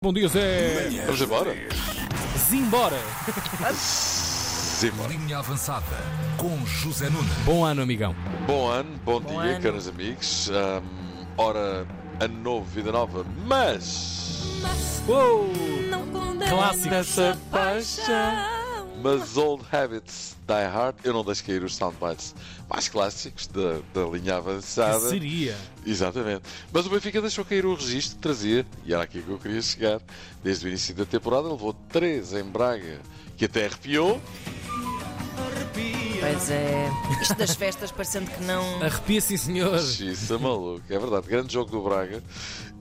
Bom dia, Zé. Vamos embora? Zimbora. Zimbora. Linha avançada com José Nunes. Bom ano, amigão. Bom ano, bom, dia, ano. caros amigos. Ahm, ora, ano novo, vida nova, mas. Uou. Não condena Clássico. essa paixão. Mas Old Habits Die Hard, eu não deixo cair os soundbites mais clássicos da, da linha Que avançada. seria? Exatamente. Mas o Benfica deixou cair o registro que trazia, e era aqui que eu queria chegar, desde o início da temporada, levou três em Braga, que até arrepiou. Pois é. Isto das festas parecendo que não. Arrepia, sim, senhor. Isso é maluco, é verdade. Grande jogo do Braga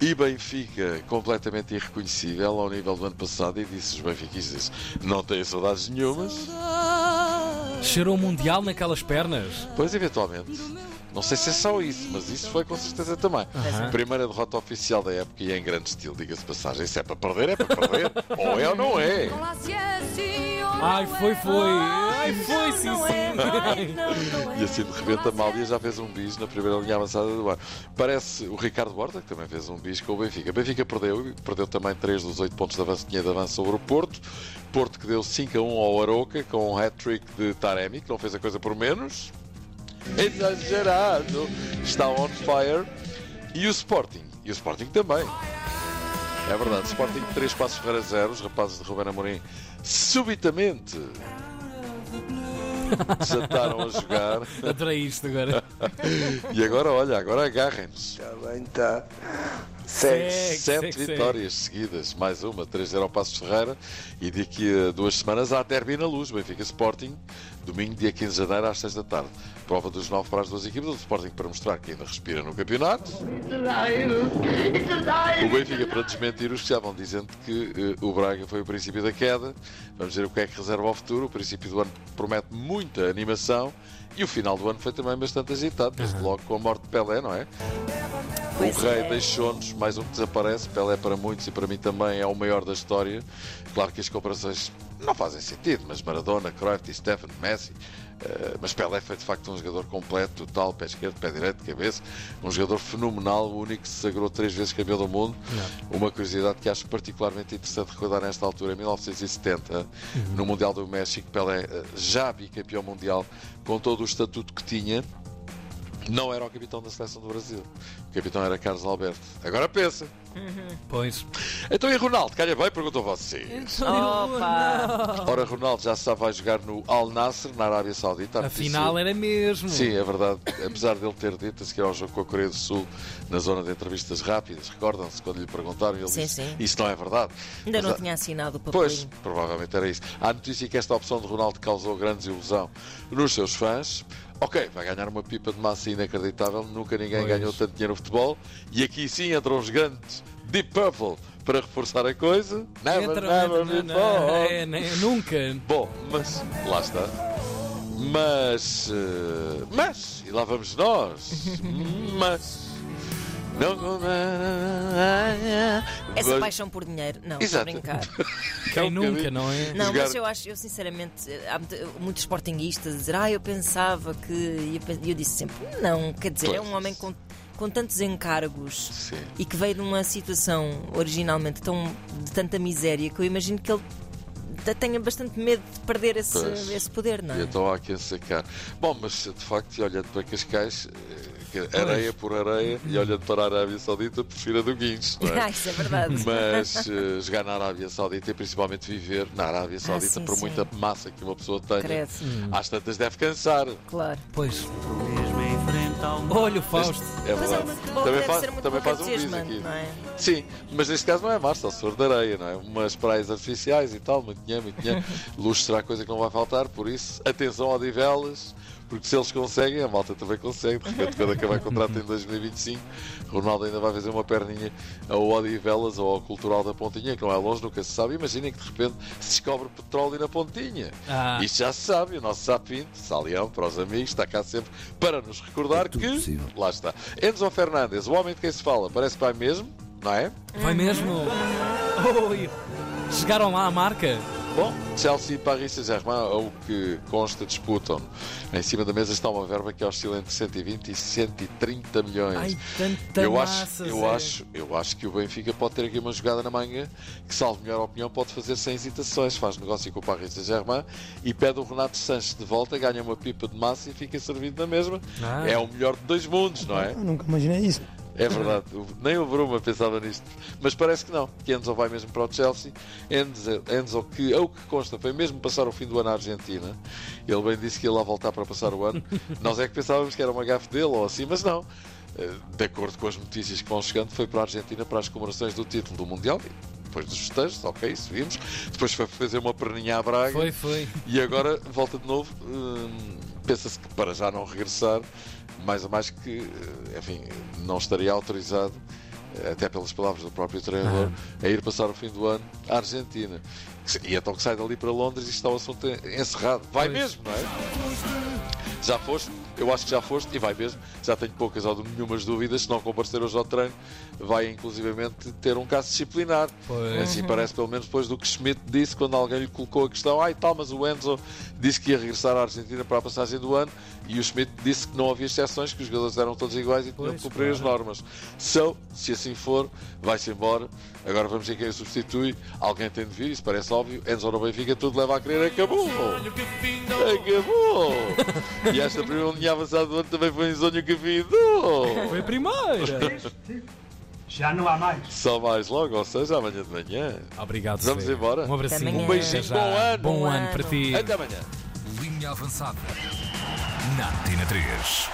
e Benfica completamente irreconhecível ao nível do ano passado. E disse os benfiquistas: não têm saudades nenhumas. Cheirou o Mundial naquelas pernas. Pois, eventualmente. Não sei se é só isso, mas isso foi com certeza também. Aham. Primeira derrota oficial da época e em grande estilo, diga-se passagem. Se é para perder, é para perder. ou é ou não é. Ai, foi, foi. Ai, foi, sim, é, sim. não, não é. E assim de repente a Mália já fez um bis na primeira linha avançada do ano. Parece o Ricardo Borda, que também fez um bis com o Benfica. O Benfica perdeu, perdeu também 3 dos 8 pontos de avanço, tinha de avanço sobre o Porto. Porto que deu 5 a 1 ao Aroca com um hat-trick de Taremi, que não fez a coisa por menos. Exagerado! Está on fire. E o Sporting? E o Sporting também. É verdade, Sporting 3 passos Ferreira 0, os rapazes de Ruben Amorim subitamente desataram a jogar. Adorei isto agora. E agora, olha, agora agarrem-nos. Está bem, está. Segue, Segue. Sete segue, vitórias seguidas, mais uma, 3-0 ao Passos Ferreira. E daqui a duas semanas há derby na luz, Benfica Sporting, domingo, dia 15 de janeiro, às 6 da tarde. Prova dos 9 para as duas equipas, o Sporting para mostrar que ainda respira no campeonato. O Benfica para desmentir os que estavam dizendo que eh, o Braga foi o princípio da queda. Vamos ver o que é que reserva ao futuro. O princípio do ano promete muita animação. E o final do ano foi também bastante agitado, desde logo com a morte de Pelé, não é? Pois o rei é. deixou-nos, mais um que desaparece. Pelé, para muitos e para mim também, é o maior da história. Claro que as comparações não fazem sentido, mas Maradona, Cruyff, Stefan, Messi. eh, mas Pelé foi de facto um jogador completo, total, pé esquerdo, pé direito, cabeça. Um jogador fenomenal, o único que se sagrou três vezes campeão do mundo. Uma curiosidade que acho particularmente interessante recordar nesta altura, em 1970, no Mundial do México, Pelé, eh, já bicampeão mundial, com todo o estatuto que tinha, não era o capitão da seleção do Brasil. O capitão era Carlos Alberto. Agora pensa. Pois. Então e Ronaldo? Calha bem, perguntou você. Opa! Ora, Ronaldo já sabe, vai jogar no Al Nasser, na Arábia Saudita. A Afinal era mesmo. Sim, é verdade. Apesar dele ter dito a seguir ao jogo com a Coreia do Sul, na zona de entrevistas rápidas, recordam-se quando lhe perguntaram, ele Sim, disse: sim. Isso não é verdade. Ainda Mas não há- tinha assinado o Pois, papelinho. provavelmente era isso. Há notícia que esta opção de Ronaldo causou grande ilusão nos seus fãs. Ok, vai ganhar uma pipa de massa inacreditável. Nunca ninguém Pois. ganhou tanto dinheiro no futebol. E aqui sim entram os grandes Deep Purple para reforçar a coisa. Never, Entra, never entra, before. é, nem- nunca. Bom, mas lá está. Mas. eh, mas. E lá vamos nós. mas. Não. Essa paixão por dinheiro. Não, estou a brincar. Quem um nunca, não é? Não, Jogar- mas eu acho, eu sinceramente, há muito- muitos sportinguistas a dizer, ah, eu pensava que. E eu, pen- e eu disse sempre, não, quer dizer, é Pois. um homem com, com tantos encargos Sim. e que veio de uma situação originalmente tão, de tanta miséria que eu imagino que ele te- tenha bastante medo de perder esse, Pois. esse poder, não E é? então há quem sacar. Bom, mas de facto, e olhando para Cascais, eh, que areia por areia, e olhando para a Arábia Saudita, prefiro a do Guincho, não Ah, é? isso é verdade. Mas eh, jogar na Arábia Saudita e principalmente viver na Arábia Saudita, sim, por sim. muita massa que uma pessoa tenha, Credo. às tantas deve cansar. Claro. Pois. Olha o Fausto. É Mas é verdade. um que também faz, também faz um bis aqui. não é? Sim, mas neste caso não é mar, só se for de areia, não é? Umas praias artificiais e tal, muito dinheiro, muito dinheiro. Luxo será coisa que não vai faltar, por isso, atenção ao Divelas, porque se eles conseguem, a malta também consegue. De repente, quando acabar o contrato em 2025, Ronaldo ainda vai fazer uma perninha ao Odivelas ou ao Cultural da Pontinha, que não é longe, nunca se sabe. Imaginem que de repente se descobre petróleo na Pontinha. Ah. Isto já se sabe, o nosso Sapinto, Salião, para os amigos, está cá sempre para nos recordar que. Lá está. Enzo Fernandes, o homem de quem se fala, parece que vai mesmo, não é? Vai mesmo. Oi. Chegaram lá à marca. Bom, Chelsea e Paris Saint-Germain, ao que consta, disputam. Em cima da mesa está uma verba que oscila entre 120 e 130 milhões. Ai, tanta eu massa, acho, eu acho, eu acho que o Benfica pode ter aqui uma jogada na manga que, salvo melhor opinião, pode fazer sem hesitações. Faz negócio com o Paris Saint-Germain e pede o Renato Sanches de volta, ganha uma pipa de massa e fica servido na mesma. Ah. É o melhor de dois mundos, não é? Eu nunca imaginei isso. É verdade, nem o Bruma pensava nisto, mas parece que não, que Enzo vai mesmo para o Chelsea. Enzo, Enzo que, ao que consta, foi mesmo passar o fim do ano à Argentina. Ele bem disse que ia lá voltar para passar o ano. Nós é que pensávamos que era uma gafe dele ou assim, mas não. Eh, De acordo com as notícias que vão chegando, foi para a Argentina para as comemorações do título do Mundial. Depois dos festejos, ok, isso vimos. Depois foi fazer uma perninha à Braga. Foi, foi. E agora volta de novo. hum, Pensa-se que para já não regressar, mais a mais que, eh, enfim, não estaria autorizado, eh, até pelas palavras do próprio treinador, a ir passar o fim do ano à Argentina. E então que sai dali para Londres e está o assunto encerrado. Vai mesmo, não é? Já foste? Eu acho que já foste e vai mesmo. Já tenho poucas ou nenhumas dúvidas. Se não comparecer hoje ao treino, vai inclusivamente ter um caso disciplinar. Pois. Assim parece, pelo menos depois do que Schmidt disse quando alguém lhe colocou a questão: ai tal, mas o Enzo disse que ia regressar à Argentina para a passagem do ano e o Schmidt disse que não havia exceções, que os jogadores eram todos iguais e tinham que cumprir as normas. So, se assim for, vai-se embora. Agora vamos ver quem o substitui. Alguém tem de vir, isso parece óbvio. Enzo no Benfica, tudo leva a crer, acabou! Acabou! E esta primeira linha avançada do ano também foi em Zonho que vidou! Foi a primeira. Já não há mais. Só mais logo, ou seja, amanhã de manhã. Obrigado, Vamos Zé. embora? Um abracinho. Amanhã. Um beijinho, bom ano. Bom ano. para ti. Até amanhã. Linha avançada. Na Tina 3.